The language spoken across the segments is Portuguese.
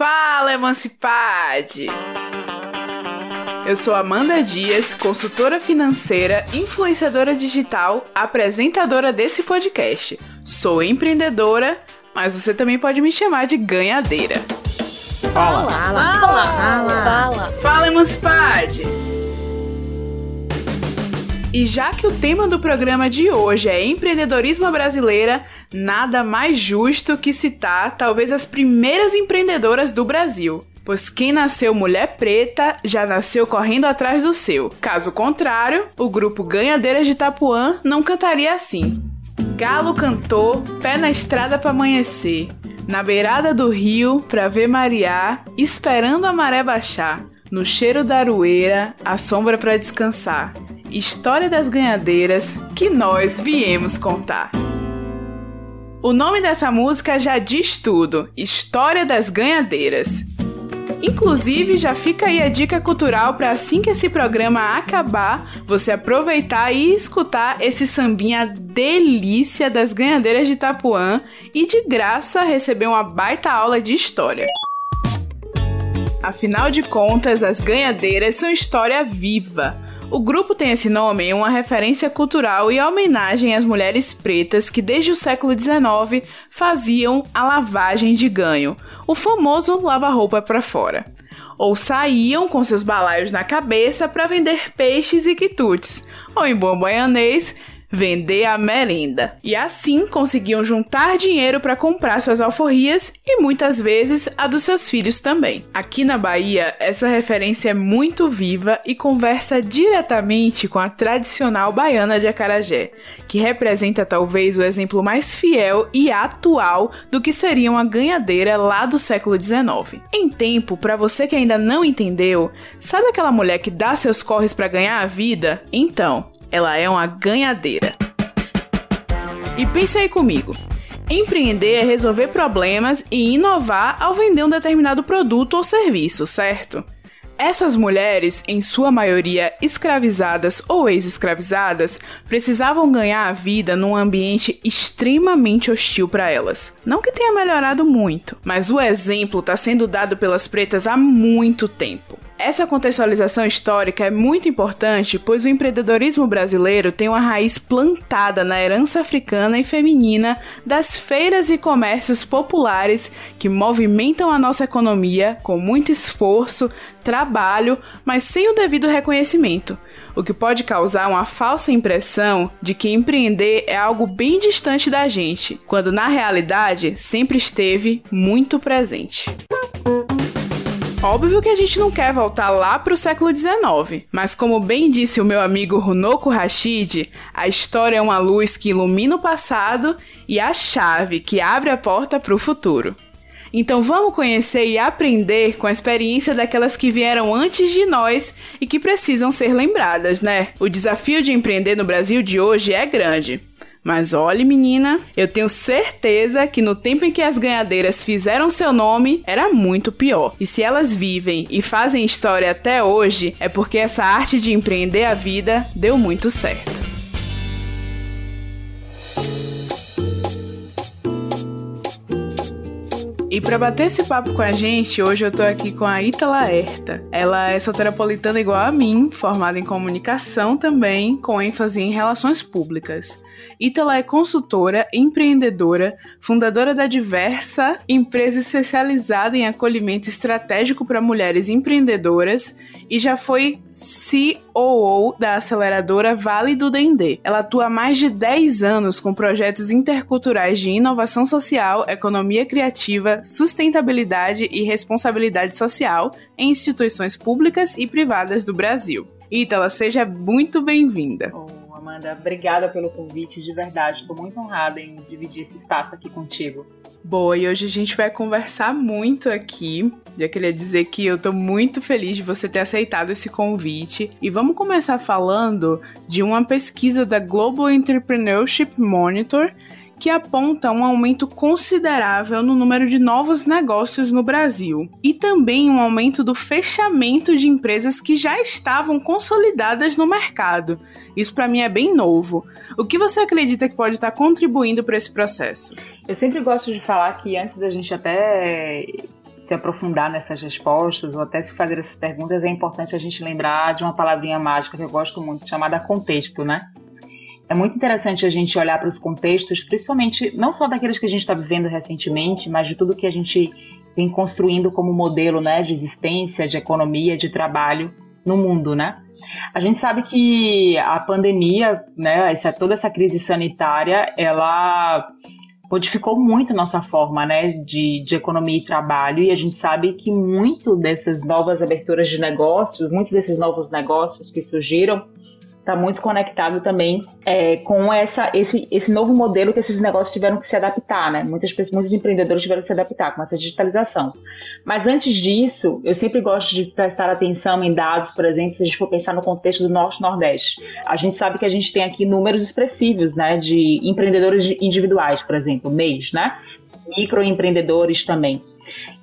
Fala, Emancipade! Eu sou Amanda Dias, consultora financeira, influenciadora digital, apresentadora desse podcast. Sou empreendedora, mas você também pode me chamar de ganhadeira. Fala! Fala! Fala! Fala! Fala, Fala Emancipade! E já que o tema do programa de hoje é empreendedorismo brasileira, nada mais justo que citar talvez as primeiras empreendedoras do Brasil. Pois quem nasceu mulher preta já nasceu correndo atrás do seu. Caso contrário, o grupo Ganhadeiras de Itapuã não cantaria assim. Galo cantou, pé na estrada para amanhecer, na beirada do rio pra ver marear, esperando a maré baixar, no cheiro da aroeira, a sombra para descansar história das ganhadeiras que nós viemos contar. O nome dessa música já diz tudo: História das Ganhadeiras. Inclusive, já fica aí a dica cultural para assim que esse programa acabar, você aproveitar e escutar esse sambinha delícia das ganhadeiras de Itapuã e de graça receber uma baita aula de história. Afinal de contas, as ganhadeiras são história viva o grupo tem esse nome em uma referência cultural e homenagem às mulheres pretas que desde o século XIX faziam a lavagem de ganho, o famoso lava-roupa para fora. Ou saíam com seus balaios na cabeça para vender peixes e quitutes, ou em bom baianês, vender a merenda. E assim conseguiam juntar dinheiro para comprar suas alforrias e muitas vezes a dos seus filhos também. Aqui na Bahia, essa referência é muito viva e conversa diretamente com a tradicional baiana de acarajé, que representa talvez o exemplo mais fiel e atual do que seria uma ganhadeira lá do século XIX. Em tempo, para você que ainda não entendeu, sabe aquela mulher que dá seus corres para ganhar a vida? Então, ela é uma ganhadeira. E pense aí comigo. Empreender é resolver problemas e inovar ao vender um determinado produto ou serviço, certo? Essas mulheres, em sua maioria escravizadas ou ex-escravizadas, precisavam ganhar a vida num ambiente extremamente hostil para elas. Não que tenha melhorado muito, mas o exemplo está sendo dado pelas pretas há muito tempo. Essa contextualização histórica é muito importante, pois o empreendedorismo brasileiro tem uma raiz plantada na herança africana e feminina das feiras e comércios populares que movimentam a nossa economia com muito esforço, trabalho, mas sem o devido reconhecimento, o que pode causar uma falsa impressão de que empreender é algo bem distante da gente, quando na realidade sempre esteve muito presente. Óbvio que a gente não quer voltar lá para o século XIX, mas como bem disse o meu amigo Runoko Rashid, a história é uma luz que ilumina o passado e a chave que abre a porta para o futuro. Então vamos conhecer e aprender com a experiência daquelas que vieram antes de nós e que precisam ser lembradas, né? O desafio de empreender no Brasil de hoje é grande. Mas olhe, menina, eu tenho certeza que no tempo em que as ganhadeiras fizeram seu nome, era muito pior. E se elas vivem e fazem história até hoje, é porque essa arte de empreender a vida deu muito certo. E para bater esse papo com a gente, hoje eu tô aqui com a Ita Laerta. Ela é soteropolitana igual a mim, formada em comunicação também, com ênfase em relações públicas. Ítala é consultora, empreendedora, fundadora da Diversa, empresa especializada em acolhimento estratégico para mulheres empreendedoras e já foi COO da aceleradora Vale do Dendê. Ela atua há mais de 10 anos com projetos interculturais de inovação social, economia criativa, sustentabilidade e responsabilidade social em instituições públicas e privadas do Brasil. Ítala, seja muito bem-vinda. Oh. Amanda. Obrigada pelo convite, de verdade. Estou muito honrada em dividir esse espaço aqui contigo. Boa, e hoje a gente vai conversar muito aqui. Já queria dizer que eu tô muito feliz de você ter aceitado esse convite. E vamos começar falando de uma pesquisa da Global Entrepreneurship Monitor que aponta um aumento considerável no número de novos negócios no Brasil e também um aumento do fechamento de empresas que já estavam consolidadas no mercado. Isso para mim é bem novo. O que você acredita que pode estar contribuindo para esse processo? Eu sempre gosto de falar que antes da gente até se aprofundar nessas respostas ou até se fazer essas perguntas, é importante a gente lembrar de uma palavrinha mágica que eu gosto muito, chamada contexto, né? É muito interessante a gente olhar para os contextos, principalmente não só daqueles que a gente está vivendo recentemente, mas de tudo que a gente vem construindo como modelo né, de existência, de economia, de trabalho no mundo, né? A gente sabe que a pandemia, né, essa, toda essa crise sanitária, ela modificou muito nossa forma né, de, de economia e trabalho, e a gente sabe que muito dessas novas aberturas de negócios, muitos desses novos negócios que surgiram, está muito conectado também é, com essa, esse, esse novo modelo que esses negócios tiveram que se adaptar, né? Muitas pessoas, muitos empreendedores tiveram que se adaptar com essa digitalização. Mas antes disso, eu sempre gosto de prestar atenção em dados, por exemplo, se a gente for pensar no contexto do Norte-Nordeste. A gente sabe que a gente tem aqui números expressivos, né, de empreendedores individuais, por exemplo, mês, né? Microempreendedores também.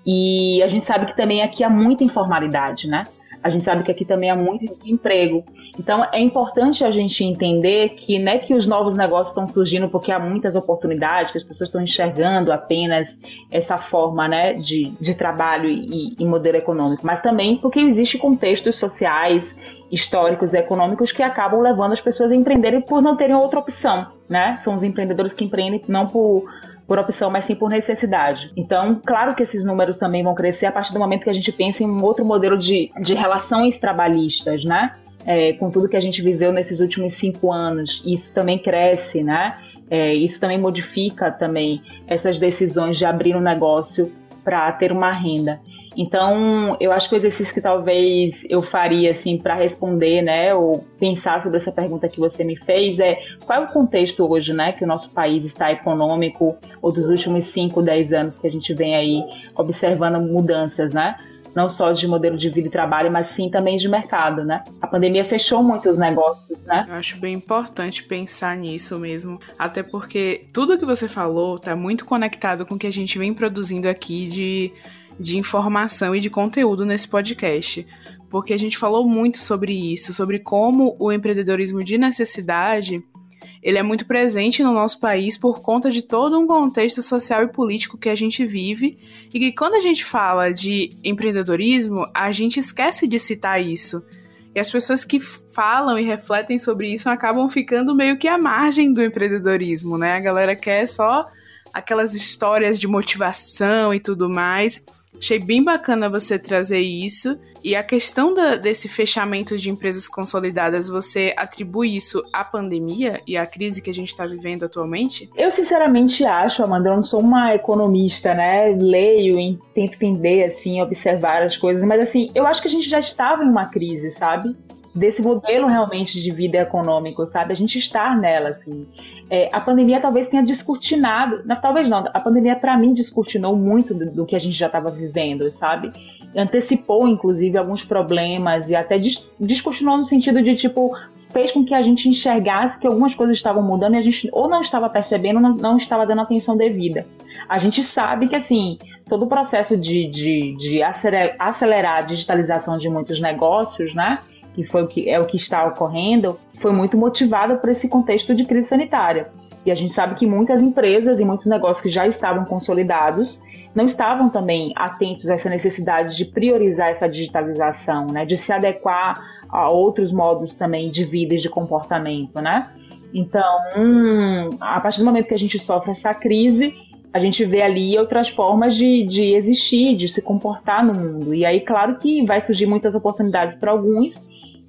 E a gente sabe que também aqui há muita informalidade, né? A gente sabe que aqui também há muito desemprego. Então é importante a gente entender que não é que os novos negócios estão surgindo porque há muitas oportunidades, que as pessoas estão enxergando apenas essa forma né, de, de trabalho e, e modelo econômico, mas também porque existem contextos sociais, históricos e econômicos que acabam levando as pessoas a empreenderem por não terem outra opção. Né? São os empreendedores que empreendem não por por opção, mas sim por necessidade. Então, claro que esses números também vão crescer a partir do momento que a gente pensa em um outro modelo de, de relações trabalhistas, né? É, com tudo que a gente viveu nesses últimos cinco anos. Isso também cresce, né? É, isso também modifica também essas decisões de abrir um negócio para ter uma renda. Então, eu acho que o exercício que talvez eu faria assim para responder, né, ou pensar sobre essa pergunta que você me fez é qual é o contexto hoje, né, que o nosso país está econômico ou dos últimos 5, 10 anos que a gente vem aí observando mudanças, né? Não só de modelo de vida e trabalho, mas sim também de mercado, né? A pandemia fechou muitos negócios, né? Eu acho bem importante pensar nisso mesmo, até porque tudo que você falou está muito conectado com o que a gente vem produzindo aqui de, de informação e de conteúdo nesse podcast. Porque a gente falou muito sobre isso, sobre como o empreendedorismo de necessidade ele é muito presente no nosso país por conta de todo um contexto social e político que a gente vive e que quando a gente fala de empreendedorismo, a gente esquece de citar isso. E as pessoas que falam e refletem sobre isso acabam ficando meio que à margem do empreendedorismo, né? A galera quer só aquelas histórias de motivação e tudo mais. Achei bem bacana você trazer isso. E a questão da, desse fechamento de empresas consolidadas, você atribui isso à pandemia e à crise que a gente está vivendo atualmente? Eu sinceramente acho, Amanda, eu não sou uma economista, né? Leio e tento entender, assim, observar as coisas, mas assim, eu acho que a gente já estava em uma crise, sabe? Desse modelo realmente de vida econômico, sabe? A gente está nela, assim. É, a pandemia talvez tenha descortinado, não, talvez não, a pandemia para mim descortinou muito do, do, que a gente já estava vivendo, sabe? Antecipou, inclusive, alguns problemas e até des, descortinou no sentido de, tipo, fez com que a gente enxergasse que algumas coisas estavam mudando e a gente ou não estava percebendo não, não estava dando atenção devida. A gente sabe que, assim, todo o processo de, de, de acelerar a digitalização de muitos negócios, né? Que foi o que é o que está ocorrendo, foi muito motivada por esse contexto de crise sanitária. E a gente sabe que muitas empresas e muitos negócios que já estavam consolidados não estavam também atentos a essa necessidade de priorizar essa digitalização, né, de se adequar a outros modos também de vida e de comportamento, né? Então, hum, a partir do momento que a gente sofre essa crise, a gente vê ali outras formas de, de existir, de se comportar no mundo. E aí, claro que vai surgir muitas oportunidades para alguns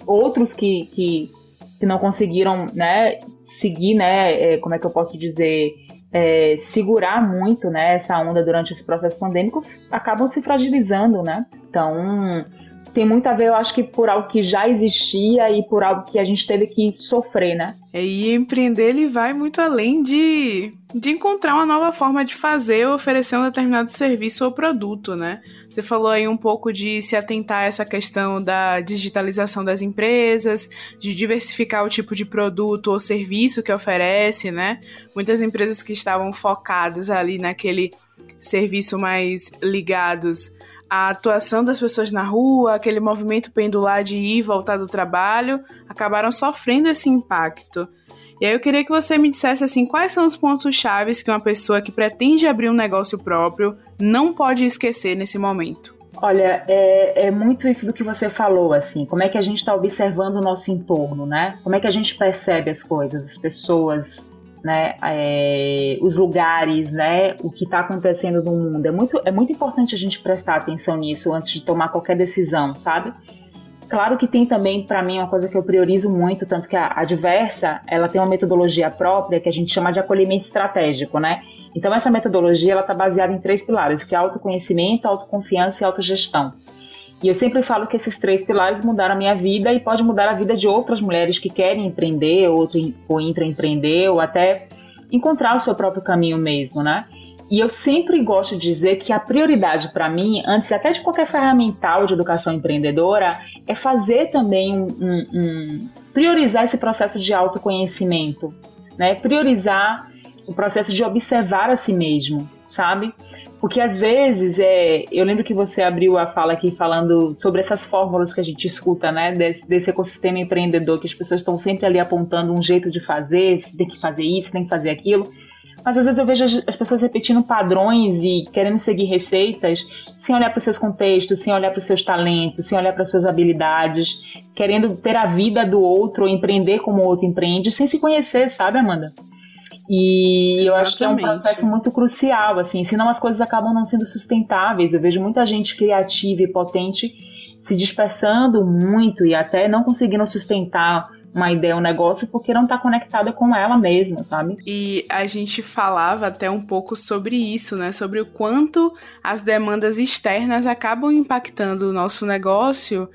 outros que, que, que não conseguiram, né, seguir, né, é, como é que eu posso dizer, é, segurar muito, né, essa onda durante esse processo pandêmico, acabam se fragilizando, né? Então, tem muito a ver, eu acho que por algo que já existia e por algo que a gente teve que sofrer, né? É, e empreender ele vai muito além de, de encontrar uma nova forma de fazer ou oferecer um determinado serviço ou produto, né? Você falou aí um pouco de se atentar a essa questão da digitalização das empresas, de diversificar o tipo de produto ou serviço que oferece, né? Muitas empresas que estavam focadas ali naquele serviço mais ligados a atuação das pessoas na rua, aquele movimento pendular de ir e voltar do trabalho, acabaram sofrendo esse impacto. E aí eu queria que você me dissesse assim, quais são os pontos chaves que uma pessoa que pretende abrir um negócio próprio não pode esquecer nesse momento? Olha, é, é, muito isso do que você falou, assim, como é que a gente está observando o nosso entorno, né? Como é que a gente percebe as coisas, as pessoas, né? É, os lugares, né? O que está acontecendo no mundo. É muito, é muito importante a gente prestar atenção nisso antes de tomar qualquer decisão, sabe? Claro que tem também, para mim, uma coisa que eu priorizo muito, tanto que a, a Diversa, ela tem uma metodologia própria que a gente chama de acolhimento estratégico, né? Então essa metodologia, ela está baseada em três pilares, que é autoconhecimento, autoconfiança e autogestão. E eu sempre falo que esses três pilares mudaram a minha vida e pode mudar a vida de outras mulheres que querem empreender, ou, ou intraempreender, ou até encontrar o seu próprio caminho mesmo, né? E eu sempre gosto de dizer que a prioridade para mim, antes até de qualquer ferramental de educação empreendedora, é fazer também um, um, um priorizar esse processo de autoconhecimento, né? Priorizar o processo de observar a si mesmo, sabe? Porque às vezes, é, eu lembro que você abriu a fala aqui falando sobre essas fórmulas que a gente escuta, né? Desse, desse ecossistema empreendedor, que as pessoas estão sempre ali apontando um jeito de fazer, você tem que fazer isso, tem que fazer aquilo. Mas às vezes eu vejo as pessoas repetindo padrões e querendo seguir receitas sem olhar para os seus contextos, sem olhar para os seus talentos, sem olhar para as suas habilidades, querendo ter a vida do outro ou empreender como o outro empreende, sem se conhecer, sabe, Amanda? E Exatamente. eu acho que é um processo muito crucial, assim, senão as coisas acabam não sendo sustentáveis. Eu vejo muita gente criativa e potente se dispersando muito e até não conseguindo sustentar uma ideia, um negócio, porque não está conectada com ela mesma, sabe? E a gente falava até um pouco sobre isso, né? Sobre o quanto as demandas externas acabam impactando o nosso negócio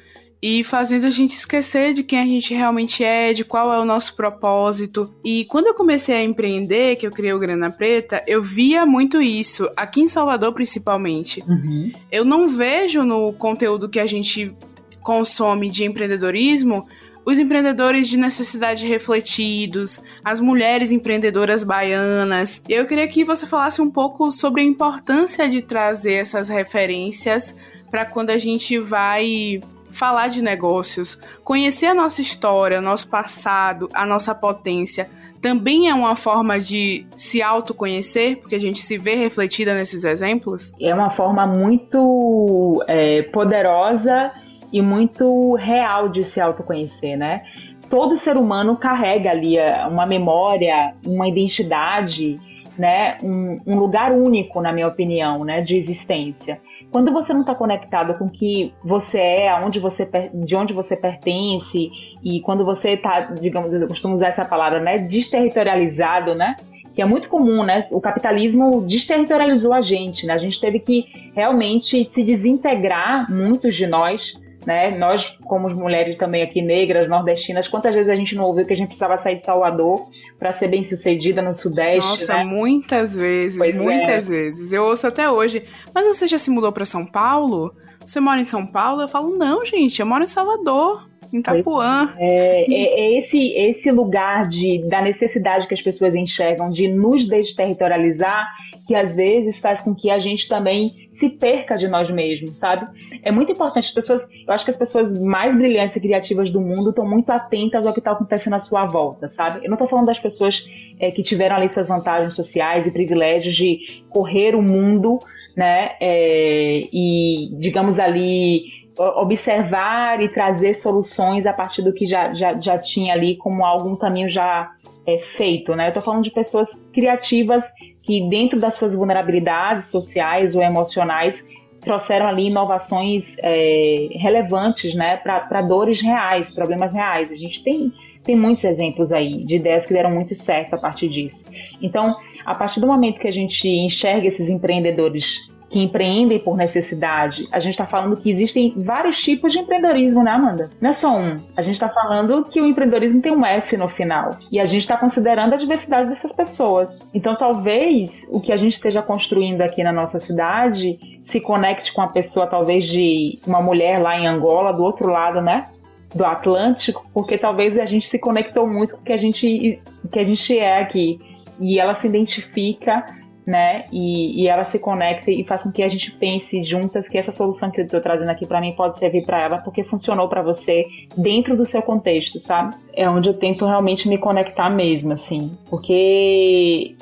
e fazendo a gente esquecer de quem a gente realmente é, de qual é o nosso propósito. E quando eu comecei a empreender, que eu criei o Grana Preta, eu via muito isso, aqui em Salvador principalmente. Uhum. Eu não vejo no conteúdo que a gente consome de empreendedorismo os empreendedores de necessidade refletidos, as mulheres empreendedoras baianas. Eu queria que você falasse um pouco sobre a importância de trazer essas referências para quando a gente vai falar de negócios, conhecer a nossa história, nosso passado, a nossa potência, também é uma forma de se autoconhecer, porque a gente se vê refletida nesses exemplos? É uma forma muito é, poderosa e muito real de se autoconhecer, né? Todo ser humano carrega ali é, uma memória, uma identidade, né? Um, um lugar único, na minha opinião, né? De existência quando você não está conectado com o que você é, aonde você, de onde você pertence, e quando você está, digamos, eu costumo usar essa palavra, né, desterritorializado, né, que é muito comum, né? O capitalismo desterritorializou a gente, né? A gente teve que realmente se desintegrar, muitos de nós, né? Nós, como mulheres também aqui negras, nordestinas, quantas vezes a gente não ouviu que a gente precisava sair de Salvador para ser bem sucedida no Sudeste? Nossa, né? muitas vezes, pois muitas é. vezes. Eu ouço até hoje. Mas você já se mudou para São Paulo? Você mora em São Paulo? Eu falo, não, gente, eu moro em Salvador em Itapuã. É, é, é, esse, esse lugar de, da necessidade que as pessoas enxergam de nos desterritorializar que às vezes faz com que a gente também se perca de nós mesmos, sabe? É muito importante as pessoas, eu acho que as pessoas mais brilhantes e criativas do mundo estão muito atentas ao que está acontecendo à sua volta, sabe? Eu não estou falando das pessoas é, que tiveram ali suas vantagens sociais e privilégios de correr o mundo, né? É, e digamos ali observar e trazer soluções a partir do que já, já, já tinha ali como algum caminho já é, feito, né? Eu tô falando de pessoas criativas que dentro das suas vulnerabilidades sociais ou emocionais trouxeram ali inovações é, relevantes, né, para dores reais, problemas reais. A gente tem tem muitos exemplos aí de ideias que deram muito certo a partir disso. Então, a partir do momento que a gente enxerga esses empreendedores que empreendem por necessidade, a gente está falando que existem vários tipos de empreendedorismo, né, Amanda? Não é só um. A gente está falando que o empreendedorismo tem um S no final. E a gente está considerando a diversidade dessas pessoas. Então, talvez o que a gente esteja construindo aqui na nossa cidade se conecte com a pessoa, talvez, de uma mulher lá em Angola, do outro lado, né? do Atlântico, porque talvez a gente se conectou muito com o que a gente, que a gente é aqui. E ela se identifica né? E, e ela se conecta e faz com que a gente pense juntas que essa solução que eu tô trazendo aqui para mim pode servir para ela porque funcionou para você dentro do seu contexto, sabe? É onde eu tento realmente me conectar mesmo, assim, porque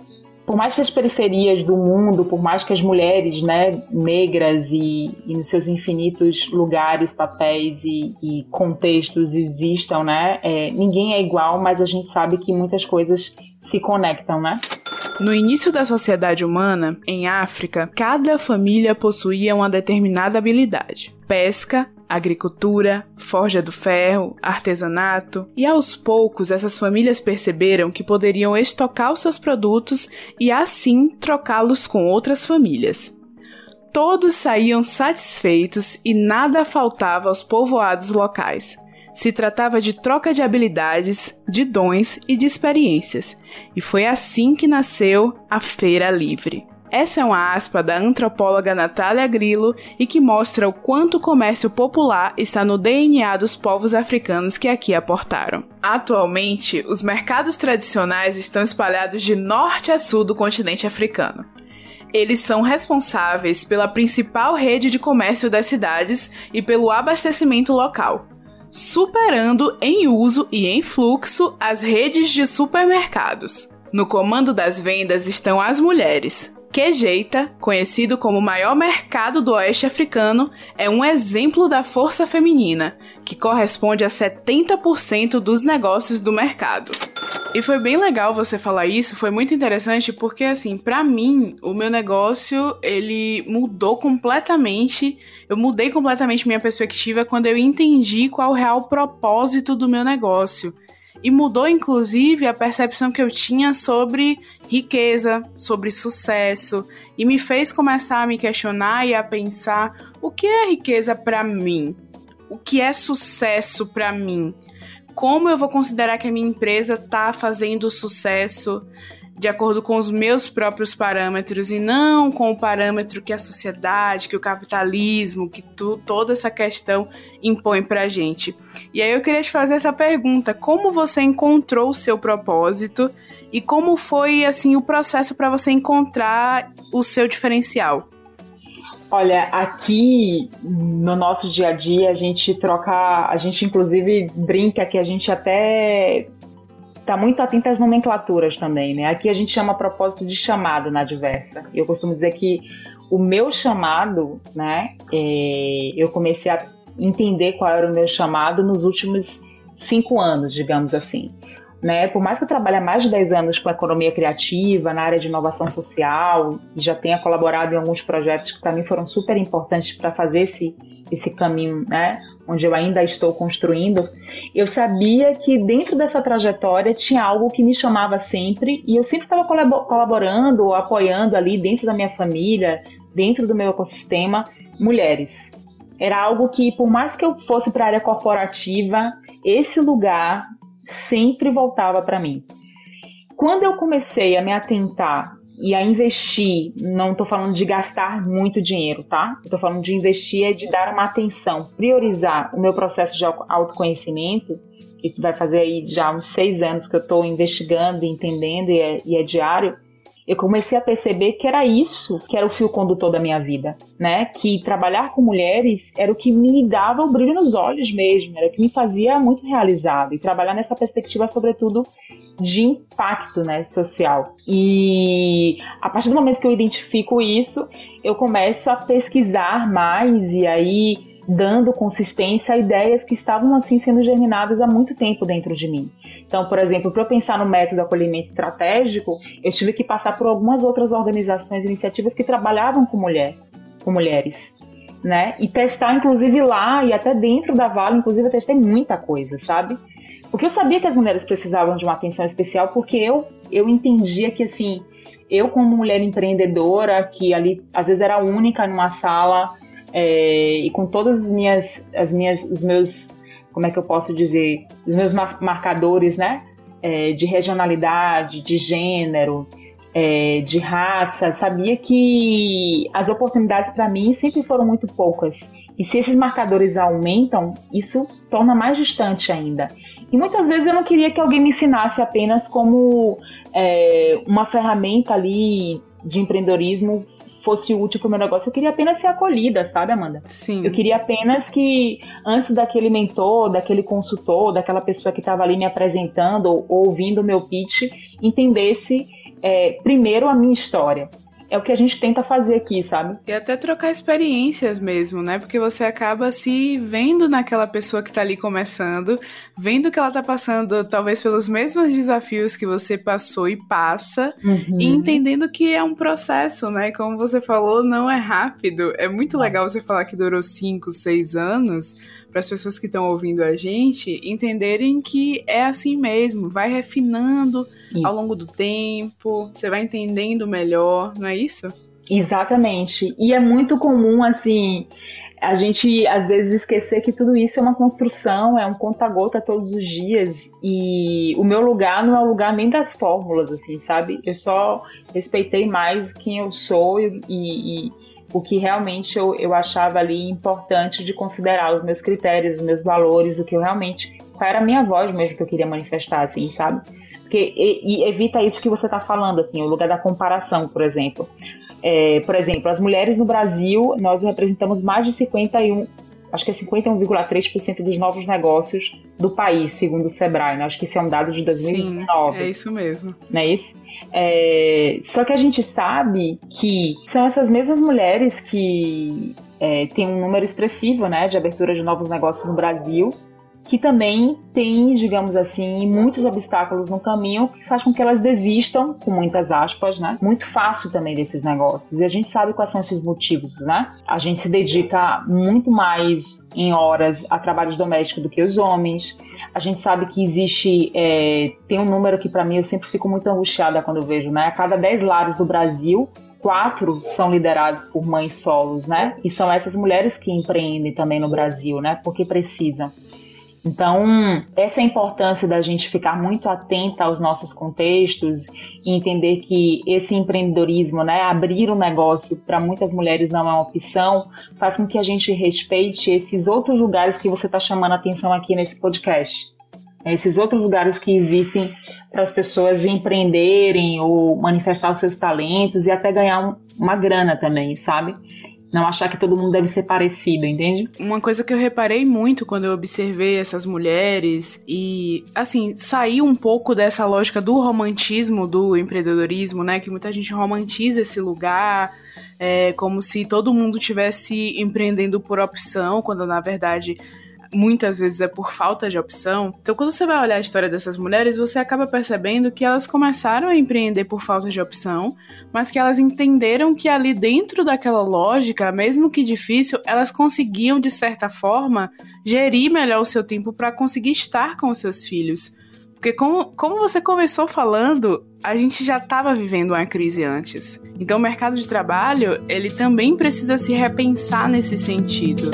por mais que as periferias do mundo, por mais que as mulheres né, negras e, e nos seus infinitos lugares, papéis e, e contextos existam, né, é, ninguém é igual, mas a gente sabe que muitas coisas se conectam, né? No início da sociedade humana, em África, cada família possuía uma determinada habilidade: pesca, agricultura, forja do ferro, artesanato, e aos poucos essas famílias perceberam que poderiam estocar os seus produtos e assim trocá-los com outras famílias. Todos saíam satisfeitos e nada faltava aos povoados locais. Se tratava de troca de habilidades, de dons e de experiências, e foi assim que nasceu a Feira Livre. Essa é uma aspa da antropóloga Natália Grillo e que mostra o quanto o comércio popular está no DNA dos povos africanos que aqui aportaram. Atualmente, os mercados tradicionais estão espalhados de norte a sul do continente africano. Eles são responsáveis pela principal rede de comércio das cidades e pelo abastecimento local, superando em uso e em fluxo as redes de supermercados. No comando das vendas estão as mulheres. Quejeita, conhecido como o maior mercado do oeste africano, é um exemplo da força feminina, que corresponde a 70% dos negócios do mercado. E foi bem legal você falar isso, foi muito interessante porque assim, para mim, o meu negócio, ele mudou completamente. Eu mudei completamente minha perspectiva quando eu entendi qual é o real propósito do meu negócio. E mudou inclusive a percepção que eu tinha sobre riqueza, sobre sucesso, e me fez começar a me questionar e a pensar o que é riqueza para mim? O que é sucesso para mim? como eu vou considerar que a minha empresa está fazendo sucesso de acordo com os meus próprios parâmetros e não com o parâmetro que a sociedade, que o capitalismo, que tu, toda essa questão impõe pra gente. E aí eu queria te fazer essa pergunta: como você encontrou o seu propósito e como foi assim o processo para você encontrar o seu diferencial? Olha, aqui no nosso dia a dia a gente troca, a gente inclusive brinca que a gente até tá muito atento às nomenclaturas também, né? Aqui a gente chama a propósito de chamado na diversa. Eu costumo dizer que o meu chamado, né? É, eu comecei a entender qual era o meu chamado nos últimos cinco anos, digamos assim. Né? Por mais que eu trabalhe há mais de 10 anos com economia criativa, na área de inovação social, e já tenha colaborado em alguns projetos que para mim foram super importantes para fazer esse, esse caminho, né? Onde eu ainda estou construindo, eu sabia que dentro dessa trajetória tinha algo que me chamava sempre, e eu sempre estava colaborando ou apoiando ali dentro da minha família, dentro do meu ecossistema, mulheres. Era algo que, por mais que eu fosse para a área corporativa, esse lugar sempre voltava para mim. Quando eu comecei a me atentar e a investir, não estou falando de gastar muito dinheiro, tá? Estou falando de investir é de dar uma atenção, priorizar o meu processo de autoconhecimento, que vai fazer aí já uns seis anos que eu estou investigando, entendendo e é, e é diário eu comecei a perceber que era isso que era o fio condutor da minha vida, né? Que trabalhar com mulheres era o que me dava o brilho nos olhos mesmo, era o que me fazia muito realizado. E trabalhar nessa perspectiva, sobretudo, de impacto né, social. E a partir do momento que eu identifico isso, eu começo a pesquisar mais e aí dando consistência a ideias que estavam assim sendo germinadas há muito tempo dentro de mim. Então, por exemplo, para eu pensar no método acolhimento estratégico, eu tive que passar por algumas outras organizações, iniciativas que trabalhavam com mulher, com mulheres. Né? E testar, inclusive, lá e até dentro da Vale, inclusive, eu testei muita coisa, sabe? Porque eu sabia que as mulheres precisavam de uma atenção especial, porque eu, eu entendia que, assim, eu como mulher empreendedora, que ali às vezes era única numa sala, é, e com todas as minhas, as minhas, os meus, como é que eu posso dizer, os meus marcadores, né, é, de regionalidade, de gênero, é, de raça, sabia que as oportunidades para mim sempre foram muito poucas. E se esses marcadores aumentam, isso torna mais distante ainda. E muitas vezes eu não queria que alguém me ensinasse apenas como é, uma ferramenta ali de empreendedorismo fosse útil para o meu negócio. Eu queria apenas ser acolhida, sabe, Amanda? Sim. Eu queria apenas que, antes daquele mentor, daquele consultor, daquela pessoa que estava ali me apresentando ou, ouvindo o meu pitch, entendesse é, primeiro a minha história é o que a gente tenta fazer aqui, sabe? E até trocar experiências mesmo, né? Porque você acaba se vendo naquela pessoa que tá ali começando, vendo que ela tá passando talvez pelos mesmos desafios que você passou e passa, uhum. e entendendo que é um processo, né? Como você falou, não é rápido. É muito legal você falar que durou 5, 6 anos, para as pessoas que estão ouvindo a gente entenderem que é assim mesmo, vai refinando isso. ao longo do tempo, você vai entendendo melhor, não é isso? Exatamente. E é muito comum, assim, a gente às vezes esquecer que tudo isso é uma construção, é um conta-gota todos os dias. E o meu lugar não é o lugar nem das fórmulas, assim, sabe? Eu só respeitei mais quem eu sou e, e, o que realmente eu, eu achava ali importante de considerar os meus critérios, os meus valores, o que eu realmente. Qual era a minha voz mesmo que eu queria manifestar, assim, sabe? Porque, e, e evita isso que você está falando, assim, o lugar da comparação, por exemplo. É, por exemplo, as mulheres no Brasil, nós representamos mais de 51, acho que é 51,3% dos novos negócios do país, segundo o Sebrae. Né? Acho que esse é um dado de 2019. Sim, é isso mesmo. Não é isso? É, só que a gente sabe que são essas mesmas mulheres que é, têm um número expressivo né, de abertura de novos negócios no Brasil que também tem, digamos assim, muitos obstáculos no caminho que faz com que elas desistam, com muitas aspas, né? Muito fácil também desses negócios. E a gente sabe quais são esses motivos, né? A gente se dedica muito mais em horas a trabalhos domésticos do que os homens. A gente sabe que existe, é, tem um número que para mim eu sempre fico muito angustiada quando vejo, né? A cada 10 lares do Brasil, quatro são liderados por mães solos, né? E são essas mulheres que empreendem também no Brasil, né? Porque precisam. Então, essa é importância da gente ficar muito atenta aos nossos contextos e entender que esse empreendedorismo, né, abrir um negócio para muitas mulheres não é uma opção, faz com que a gente respeite esses outros lugares que você está chamando a atenção aqui nesse podcast. Esses outros lugares que existem para as pessoas empreenderem ou manifestar seus talentos e até ganhar uma grana também, sabe? Não achar que todo mundo deve ser parecido, entende? Uma coisa que eu reparei muito quando eu observei essas mulheres e, assim, sair um pouco dessa lógica do romantismo do empreendedorismo, né? Que muita gente romantiza esse lugar. É, como se todo mundo tivesse empreendendo por opção, quando na verdade muitas vezes é por falta de opção. Então, quando você vai olhar a história dessas mulheres, você acaba percebendo que elas começaram a empreender por falta de opção, mas que elas entenderam que ali dentro daquela lógica, mesmo que difícil, elas conseguiam de certa forma gerir melhor o seu tempo para conseguir estar com os seus filhos. Porque como, como você começou falando, a gente já estava vivendo uma crise antes. Então o mercado de trabalho, ele também precisa se repensar nesse sentido.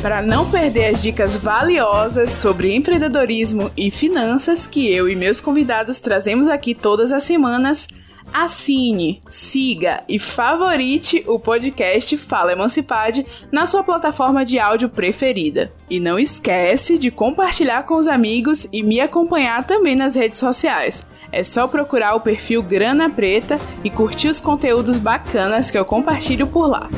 Para não perder as dicas valiosas sobre empreendedorismo e finanças que eu e meus convidados trazemos aqui todas as semanas, assine, siga e favorite o podcast Fala Emancipade na sua plataforma de áudio preferida. E não esquece de compartilhar com os amigos e me acompanhar também nas redes sociais. É só procurar o perfil Grana Preta e curtir os conteúdos bacanas que eu compartilho por lá.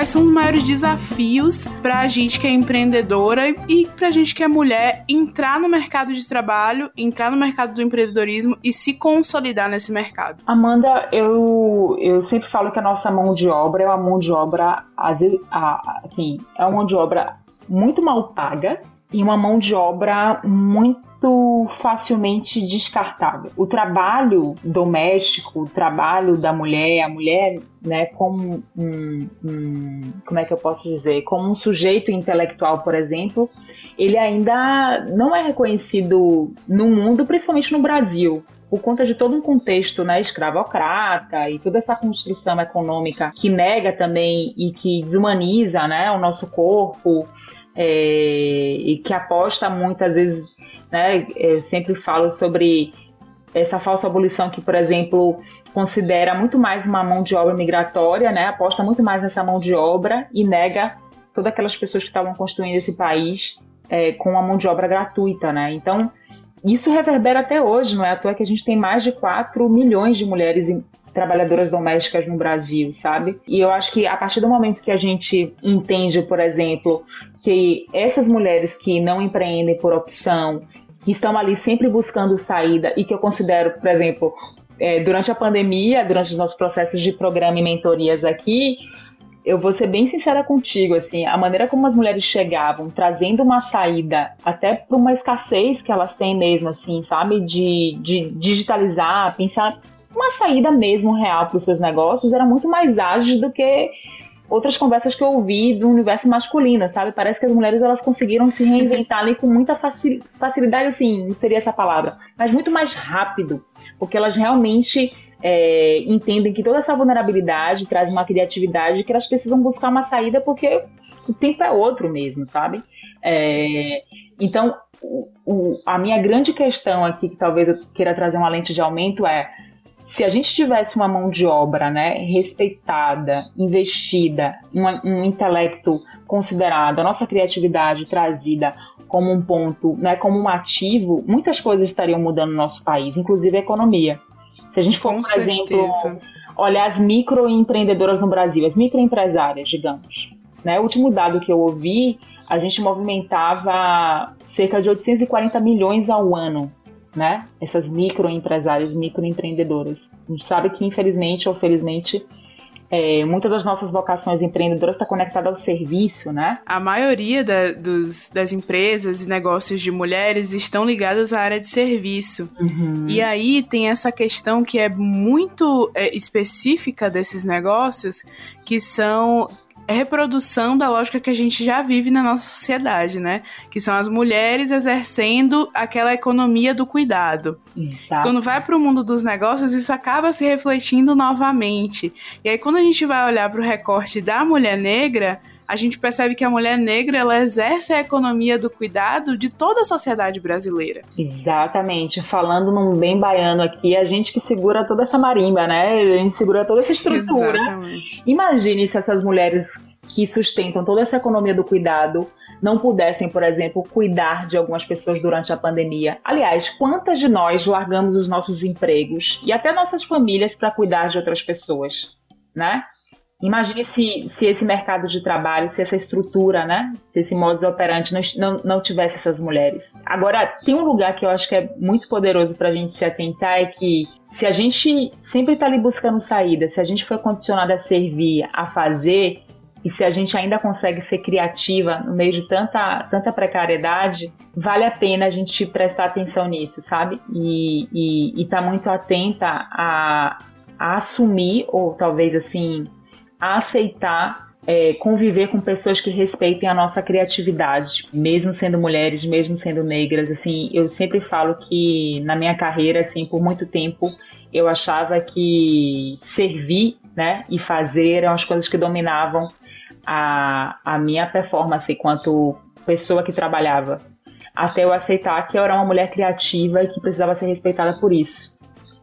Quais são os maiores desafios para a gente que é empreendedora e para a gente que é mulher entrar no mercado de trabalho, entrar no mercado do empreendedorismo e se consolidar nesse mercado? Amanda, eu, eu sempre falo que a nossa mão de obra é uma mão de obra, assim, é uma mão de obra muito mal paga e uma mão de obra muito muito facilmente descartável. O trabalho doméstico, o trabalho da mulher, a mulher, né, como um, um, como é que eu posso dizer, como um sujeito intelectual, por exemplo, ele ainda não é reconhecido no mundo, principalmente no Brasil por conta de todo um contexto né, escravocrata e toda essa construção econômica que nega também e que desumaniza né, o nosso corpo é, e que aposta muitas vezes né? Eu sempre falo sobre essa falsa abolição que, por exemplo, considera muito mais uma mão de obra migratória, né? Aposta muito mais nessa mão de obra e nega todas aquelas pessoas que estavam construindo esse país é, com a mão de obra gratuita, né? Então, isso reverbera até hoje, não é à toa que a gente tem mais de 4 milhões de mulheres trabalhadoras domésticas no Brasil, sabe? E eu acho que a partir do momento que a gente entende, por exemplo, que essas mulheres que não empreendem por opção, que estão ali sempre buscando saída e que eu considero, por exemplo, é, durante a pandemia, durante os nossos processos de programa e mentorias aqui, eu vou ser bem sincera contigo, assim, a maneira como as mulheres chegavam, trazendo uma saída até para uma escassez que elas têm mesmo, assim, sabe, de, de digitalizar, pensar uma saída mesmo real para os seus negócios, era muito mais ágil do que outras conversas que eu ouvi do universo masculino, sabe? Parece que as mulheres elas conseguiram se reinventar ali com muita facilidade, assim, seria essa palavra, mas muito mais rápido, porque elas realmente é, entendem que toda essa vulnerabilidade traz uma criatividade que elas precisam buscar uma saída porque o tempo é outro mesmo, sabe? É, então, o, o, a minha grande questão aqui, que talvez eu queira trazer uma lente de aumento, é se a gente tivesse uma mão de obra né, respeitada, investida, uma, um intelecto considerado, a nossa criatividade trazida como um ponto, né, como um ativo, muitas coisas estariam mudando no nosso país, inclusive a economia. Se a gente for, Com por certeza. exemplo, olhar as microempreendedoras no Brasil, as microempresárias, digamos. Né, o último dado que eu ouvi, a gente movimentava cerca de 840 milhões ao ano né? Essas microempresárias, microempreendedoras. A gente sabe que, infelizmente ou felizmente, é, muitas das nossas vocações empreendedoras está conectada ao serviço, né? A maioria da, dos, das empresas e negócios de mulheres estão ligadas à área de serviço. Uhum. E aí tem essa questão que é muito é, específica desses negócios, que são reprodução da lógica que a gente já vive na nossa sociedade, né? Que são as mulheres exercendo aquela economia do cuidado. Exato. Quando vai para o mundo dos negócios, isso acaba se refletindo novamente. E aí, quando a gente vai olhar para o recorte da mulher negra, a gente percebe que a mulher negra ela exerce a economia do cuidado de toda a sociedade brasileira. Exatamente. Falando num bem baiano aqui, a gente que segura toda essa marimba, né? A gente segura toda essa estrutura. Exatamente. Imagine se essas mulheres que sustentam toda essa economia do cuidado não pudessem, por exemplo, cuidar de algumas pessoas durante a pandemia. Aliás, quantas de nós largamos os nossos empregos e até nossas famílias para cuidar de outras pessoas, né? Imagine se, se esse mercado de trabalho, se essa estrutura, né? Se esse modus operandi não, não, não tivesse essas mulheres. Agora, tem um lugar que eu acho que é muito poderoso para a gente se atentar, é que se a gente sempre está ali buscando saída, se a gente foi condicionado a servir, a fazer, e se a gente ainda consegue ser criativa no meio de tanta, tanta precariedade, vale a pena a gente prestar atenção nisso, sabe? E estar tá muito atenta a, a assumir, ou talvez assim, a aceitar é, conviver com pessoas que respeitem a nossa criatividade, mesmo sendo mulheres, mesmo sendo negras. Assim, eu sempre falo que na minha carreira, assim, por muito tempo, eu achava que servir, né, e fazer eram as coisas que dominavam a, a minha performance enquanto pessoa que trabalhava. Até eu aceitar que eu era uma mulher criativa e que precisava ser respeitada por isso.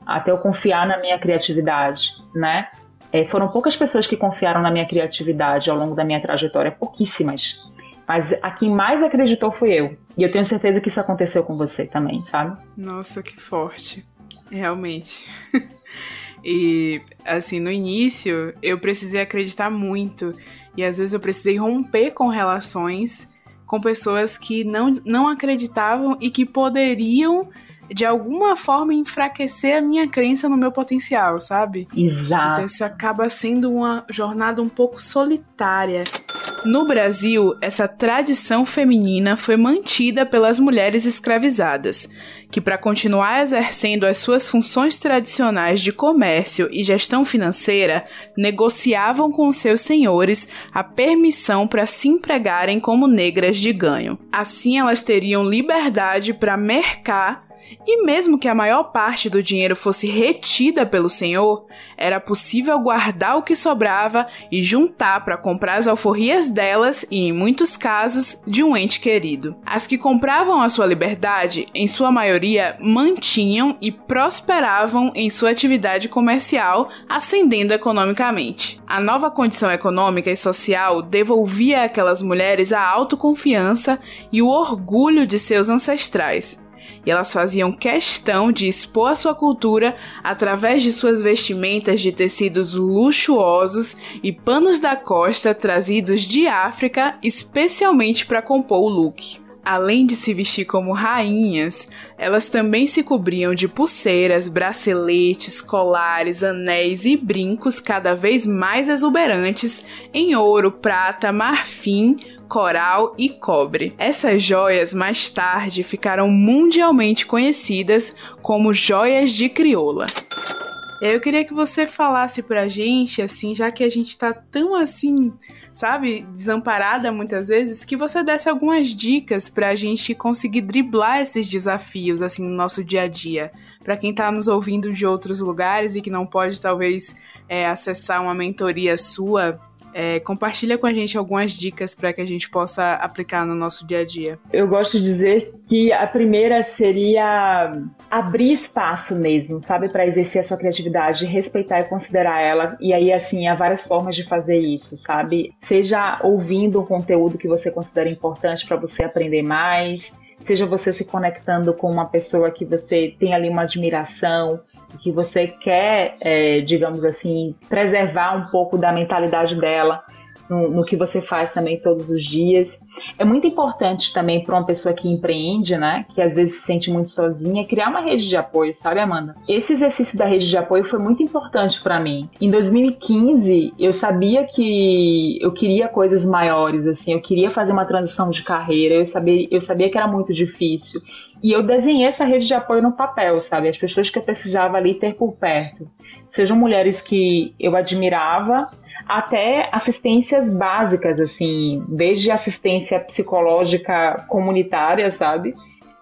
Até eu confiar na minha criatividade, né? É, foram poucas pessoas que confiaram na minha criatividade ao longo da minha trajetória, pouquíssimas. Mas a quem mais acreditou foi eu. E eu tenho certeza que isso aconteceu com você também, sabe? Nossa, que forte. Realmente. e, assim, no início, eu precisei acreditar muito. E às vezes eu precisei romper com relações com pessoas que não, não acreditavam e que poderiam de alguma forma enfraquecer a minha crença no meu potencial, sabe? Exato. Então isso acaba sendo uma jornada um pouco solitária. No Brasil, essa tradição feminina foi mantida pelas mulheres escravizadas, que, para continuar exercendo as suas funções tradicionais de comércio e gestão financeira, negociavam com seus senhores a permissão para se empregarem como negras de ganho. Assim, elas teriam liberdade para mercar E mesmo que a maior parte do dinheiro fosse retida pelo senhor, era possível guardar o que sobrava e juntar para comprar as alforrias delas e, em muitos casos, de um ente querido. As que compravam a sua liberdade, em sua maioria, mantinham e prosperavam em sua atividade comercial, ascendendo economicamente. A nova condição econômica e social devolvia àquelas mulheres a autoconfiança e o orgulho de seus ancestrais e elas faziam questão de expor a sua cultura através de suas vestimentas de tecidos luxuosos e panos da costa trazidos de África especialmente para compor o look. Além de se vestir como rainhas, elas também se cobriam de pulseiras, braceletes, colares, anéis e brincos cada vez mais exuberantes em ouro, prata, marfim, coral e cobre. Essas joias mais tarde ficaram mundialmente conhecidas como joias de crioula. Eu queria que você falasse pra gente, assim, já que a gente tá tão assim, sabe, desamparada muitas vezes, que você desse algumas dicas pra gente conseguir driblar esses desafios, assim, no nosso dia a dia. Pra quem tá nos ouvindo de outros lugares e que não pode, talvez, é, acessar uma mentoria sua, é, compartilha com a gente algumas dicas para que a gente possa aplicar no nosso dia a dia. Eu gosto de dizer que a primeira seria abrir espaço mesmo, sabe, para exercer a sua criatividade, respeitar e considerar ela. E aí, assim, há várias formas de fazer isso, sabe? Seja ouvindo um conteúdo que você considera importante para você aprender mais, seja você se conectando com uma pessoa que você tem ali uma admiração, que você quer, é, digamos assim, preservar um pouco da mentalidade dela no, no, que você faz também todos os dias. É muito importante também para uma pessoa que empreende, né, que às vezes se sente muito sozinha, criar uma rede de apoio, sabe, Amanda? Esse exercício da rede de apoio foi muito importante para mim. Em 2015, eu sabia que eu queria coisas maiores, assim, eu queria fazer uma transição de carreira, eu sabia, eu sabia que era muito difícil. E eu desenhei essa rede de apoio no papel, sabe? As pessoas que eu precisava ali ter por perto. Sejam mulheres que eu admirava, até assistências básicas, assim, desde assistência psicológica comunitária, sabe?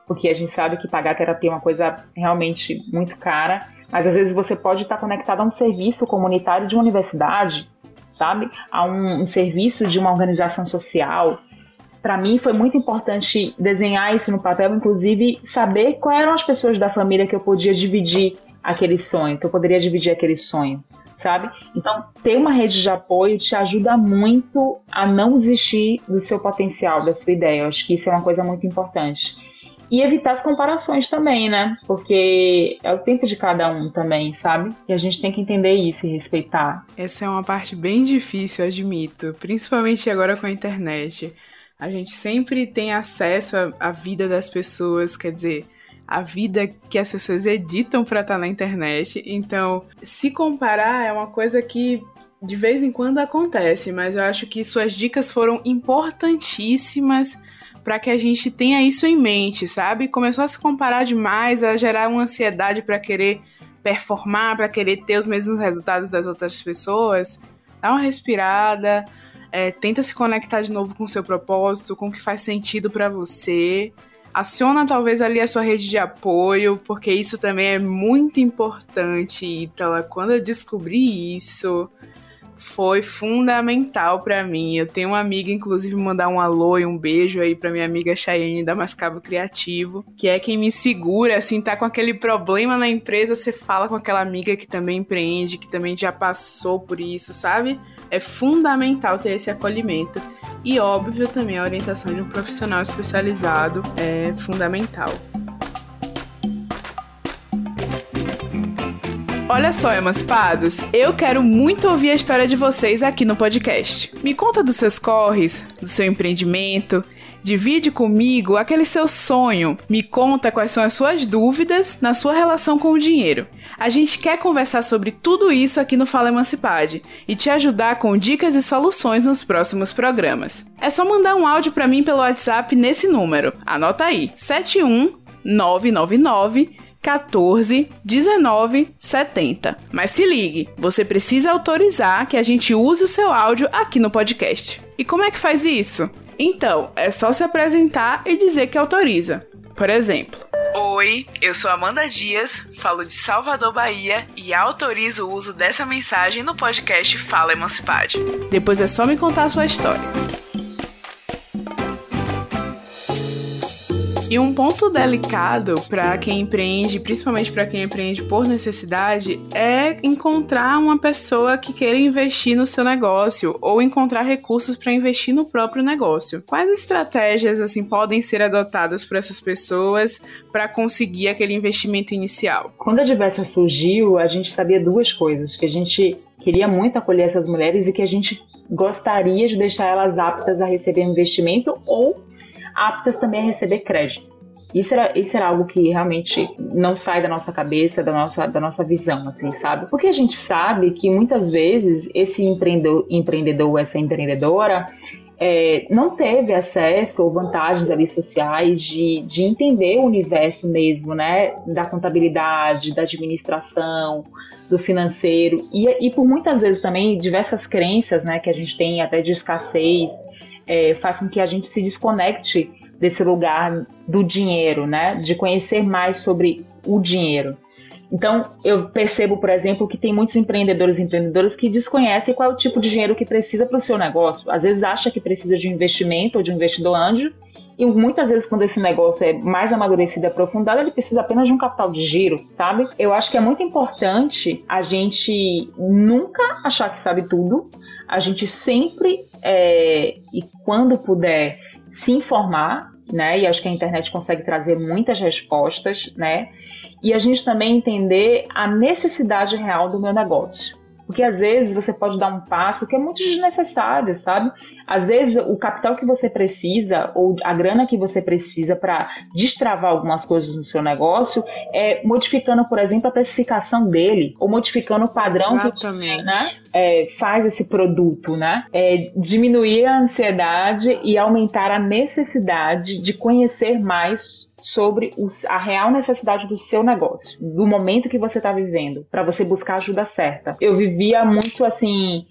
Porque a gente sabe que pagar terapia é uma coisa realmente muito cara, mas às vezes você pode estar conectado a um serviço comunitário de uma universidade, sabe? A um, um serviço de uma organização social. Para mim foi muito importante desenhar isso no papel, inclusive saber quais eram as pessoas da família que eu podia dividir aquele sonho, que eu poderia dividir aquele sonho sabe? Então, ter uma rede de apoio te ajuda muito a não desistir do seu potencial, da sua ideia. Eu acho que isso é uma coisa muito importante. E evitar as comparações também, né? Porque é o tempo de cada um também, sabe? E a gente tem que entender isso e respeitar. Essa é uma parte bem difícil, admito, principalmente agora com a internet. A gente sempre tem acesso à vida das pessoas, quer dizer, a vida que as pessoas editam para estar tá na internet. Então, se comparar é uma coisa que de vez em quando acontece, mas eu acho que suas dicas foram importantíssimas para que a gente tenha isso em mente, sabe? Começou a se comparar demais, a gerar uma ansiedade para querer performar, para querer ter os mesmos resultados das outras pessoas. Dá uma respirada, é, tenta se conectar de novo com o seu propósito, com o que faz sentido para você aciona talvez ali a sua rede de apoio, porque isso também é muito importante, Ítala. Quando eu descobri isso, foi fundamental para mim. Eu tenho uma amiga, inclusive, mandar um alô e um beijo aí pra minha amiga Chayenne da Mascavo Criativo, que é quem me segura, assim, tá com aquele problema na empresa, você fala com aquela amiga que também empreende, que também já passou por isso, sabe? É fundamental ter esse acolhimento. E óbvio também a orientação de um profissional especializado é fundamental. Olha só, emancipados, eu quero muito ouvir a história de vocês aqui no podcast. Me conta dos seus corres, do seu empreendimento, divide comigo aquele seu sonho, me conta quais são as suas dúvidas na sua relação com o dinheiro. A gente quer conversar sobre tudo isso aqui no Fala Emancipade e te ajudar com dicas e soluções nos próximos programas. É só mandar um áudio para mim pelo WhatsApp nesse número. Anota aí: 71999 14 19 70. Mas se ligue, você precisa autorizar que a gente use o seu áudio aqui no podcast. E como é que faz isso? Então, é só se apresentar e dizer que autoriza. Por exemplo, Oi, eu sou Amanda Dias, falo de Salvador, Bahia e autorizo o uso dessa mensagem no podcast Fala Emancipade. Depois é só me contar a sua história. E um ponto delicado para quem empreende, principalmente para quem empreende por necessidade, é encontrar uma pessoa que queira investir no seu negócio ou encontrar recursos para investir no próprio negócio. Quais estratégias assim podem ser adotadas por essas pessoas para conseguir aquele investimento inicial? Quando a Diversa surgiu, a gente sabia duas coisas, que a gente queria muito acolher essas mulheres e que a gente gostaria de deixar elas aptas a receber investimento ou aptas também a receber crédito. Isso era, isso era algo que realmente não sai da nossa cabeça, da nossa, da nossa visão, assim, sabe? Porque a gente sabe que muitas vezes esse empreendedor, empreendedor essa empreendedora, é, não teve acesso ou vantagens ali sociais de, de entender o universo mesmo, né? Da contabilidade, da administração, do financeiro e, e por muitas vezes também diversas crenças, né? Que a gente tem até de escassez, é, faz com que a gente se desconecte desse lugar do dinheiro, né? De conhecer mais sobre o dinheiro. Então, eu percebo, por exemplo, que tem muitos empreendedores e empreendedoras que desconhecem qual é o tipo de dinheiro que precisa para o seu negócio. Às vezes acha que precisa de um investimento ou de um investidor anjo, e muitas vezes, quando esse negócio é mais amadurecido e aprofundado, ele precisa apenas de um capital de giro, sabe? Eu acho que é muito importante a gente nunca achar que sabe tudo, a gente sempre, é, e quando puder, se informar, né? E acho que a internet consegue trazer muitas respostas, né? E a gente também entender a necessidade real do meu negócio. Porque às vezes você pode dar um passo que é muito desnecessário, sabe? Às vezes o capital que você precisa ou a grana que você precisa para destravar algumas coisas no seu negócio é modificando, por exemplo, a precificação dele ou modificando o padrão Exatamente. que você né, é, faz esse produto, né? É diminuir a ansiedade e aumentar a necessidade de conhecer mais sobre os, a real necessidade do seu negócio, do momento que você está vivendo, para você buscar a ajuda certa. Eu vivia muito assim,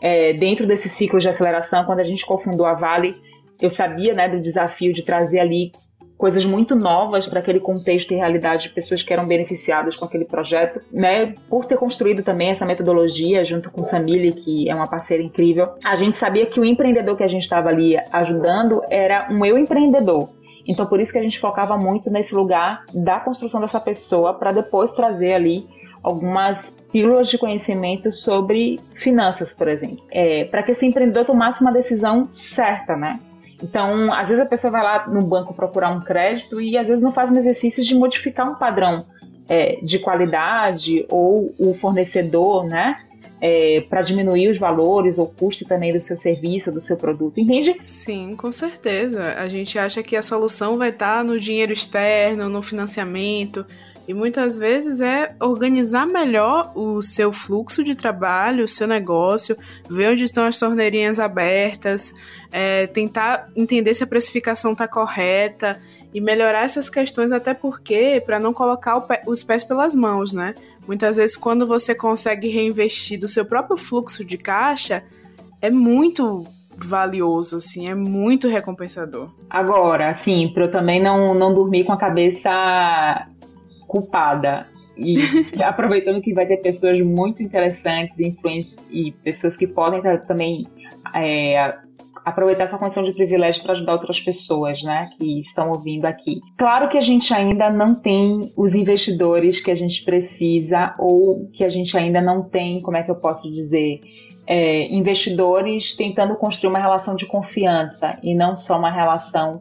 é, dentro desse ciclo de aceleração, quando a gente cofundou a Vale, eu sabia né, do desafio de trazer ali coisas muito novas para aquele contexto e realidade de pessoas que eram beneficiadas com aquele projeto, né? Por ter construído também essa metodologia junto com Samile, que é uma parceira incrível, a gente sabia que o empreendedor que a gente estava ali ajudando era um eu empreendedor. Então, por isso que a gente focava muito nesse lugar da construção dessa pessoa para depois trazer ali algumas pílulas de conhecimento sobre finanças, por exemplo, é, para que esse empreendedor tomasse uma decisão certa, né? Então, às vezes a pessoa vai lá no banco procurar um crédito e às vezes não faz um exercício de modificar um padrão é, de qualidade ou o fornecedor, né? é, para diminuir os valores ou custo também do seu serviço, do seu produto, entende? Sim, com certeza. A gente acha que a solução vai estar tá no dinheiro externo, no financiamento. E muitas vezes é organizar melhor o seu fluxo de trabalho, o seu negócio, ver onde estão as torneirinhas abertas, é, tentar entender se a precificação está correta e melhorar essas questões, até porque para não colocar pé, os pés pelas mãos, né? Muitas vezes, quando você consegue reinvestir do seu próprio fluxo de caixa, é muito valioso, assim, é muito recompensador. Agora, assim, para eu também não, não dormir com a cabeça culpada. E aproveitando que vai ter pessoas muito interessantes, influentes e pessoas que podem também é, aproveitar essa condição de privilégio para ajudar outras pessoas, né, que estão ouvindo aqui. Claro que a gente ainda não tem os investidores que a gente precisa ou que a gente ainda não tem, como é que eu posso dizer, é, investidores tentando construir uma relação de confiança e não só uma relação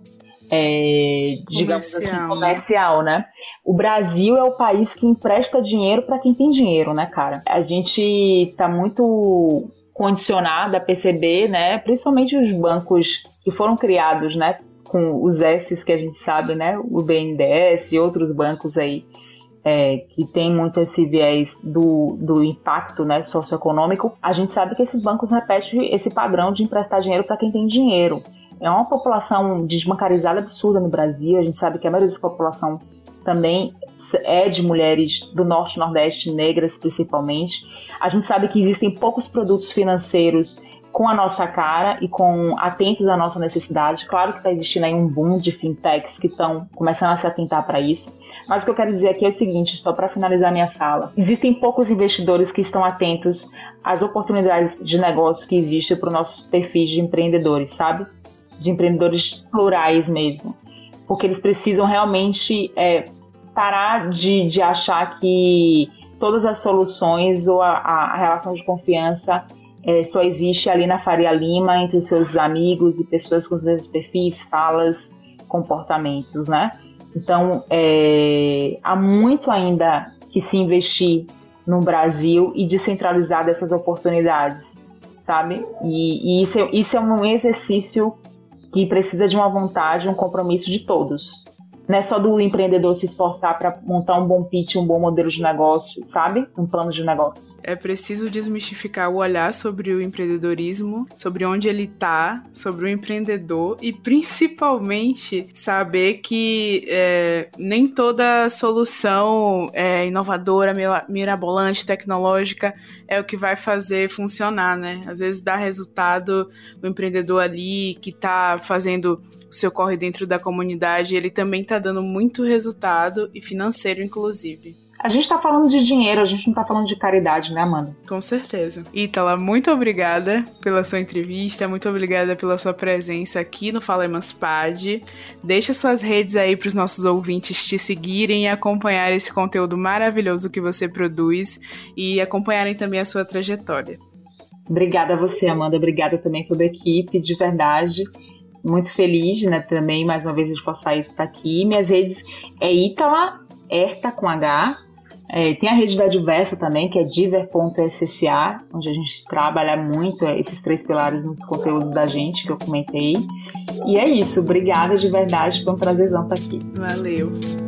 é, digamos assim, comercial, assim, comercial, né? O Brasil é o país que empresta dinheiro para quem tem dinheiro, né, cara? A gente tá muito condicionada a perceber, né, principalmente os bancos que foram criados, né, com os S's que a gente sabe, né, o BNDES e outros bancos aí é, que tem muito esse viés do, do impacto né, socioeconômico, a gente sabe que esses bancos repetem esse padrão de emprestar dinheiro para quem tem dinheiro. É uma população desbancarizada absurda no Brasil, a gente sabe que a maioria dessa população também é de mulheres do norte e nordeste, negras principalmente. A gente sabe que existem poucos produtos financeiros com a nossa cara e com atentos à nossa necessidade. Claro que está existindo aí um boom de fintechs que estão começando a se atentar para isso. Mas o que eu quero dizer aqui é o seguinte, só para finalizar minha fala: existem poucos investidores que estão atentos às oportunidades de negócio que existem para os nossos perfis de empreendedores, sabe? De empreendedores plurais mesmo, porque eles precisam realmente é, parar de, de achar que todas as soluções ou a, a relação de confiança é, só existe ali na Faria Lima, entre os seus amigos e pessoas com os mesmos perfis, falas, comportamentos, né? Então, é, há muito ainda que se investir no Brasil e descentralizar dessas oportunidades, sabe? E, e isso, é, isso é um exercício que precisa de uma vontade, um compromisso de todos não é só do empreendedor se esforçar para montar um bom pitch, um bom modelo de negócio, sabe? Um plano de negócio. É preciso desmistificar o olhar sobre o empreendedorismo, sobre onde ele tá, sobre o empreendedor e principalmente saber que é, nem toda solução é, inovadora, mirabolante, tecnológica é o que vai fazer funcionar, né? Às vezes dá resultado o empreendedor ali que tá fazendo o seu corre dentro da comunidade, ele também está dando muito resultado e financeiro, inclusive. A gente está falando de dinheiro, a gente não está falando de caridade, né, Amanda? Com certeza. Ítala, muito obrigada pela sua entrevista, muito obrigada pela sua presença aqui no Fala Emancipade. Deixa suas redes aí para os nossos ouvintes te seguirem e acompanhar esse conteúdo maravilhoso que você produz e acompanharem também a sua trajetória. Obrigada a você, Amanda. Obrigada também toda a equipe, de verdade muito feliz, né, também, mais uma vez, Esforçar estar aqui. Minhas redes é Itala, Erta com H. É, tem a rede da Diversa também, que é diver.sca, onde a gente trabalha muito é, esses três pilares nos conteúdos da gente, que eu comentei. E é isso, obrigada de verdade, foi um prazerzão estar aqui. Valeu.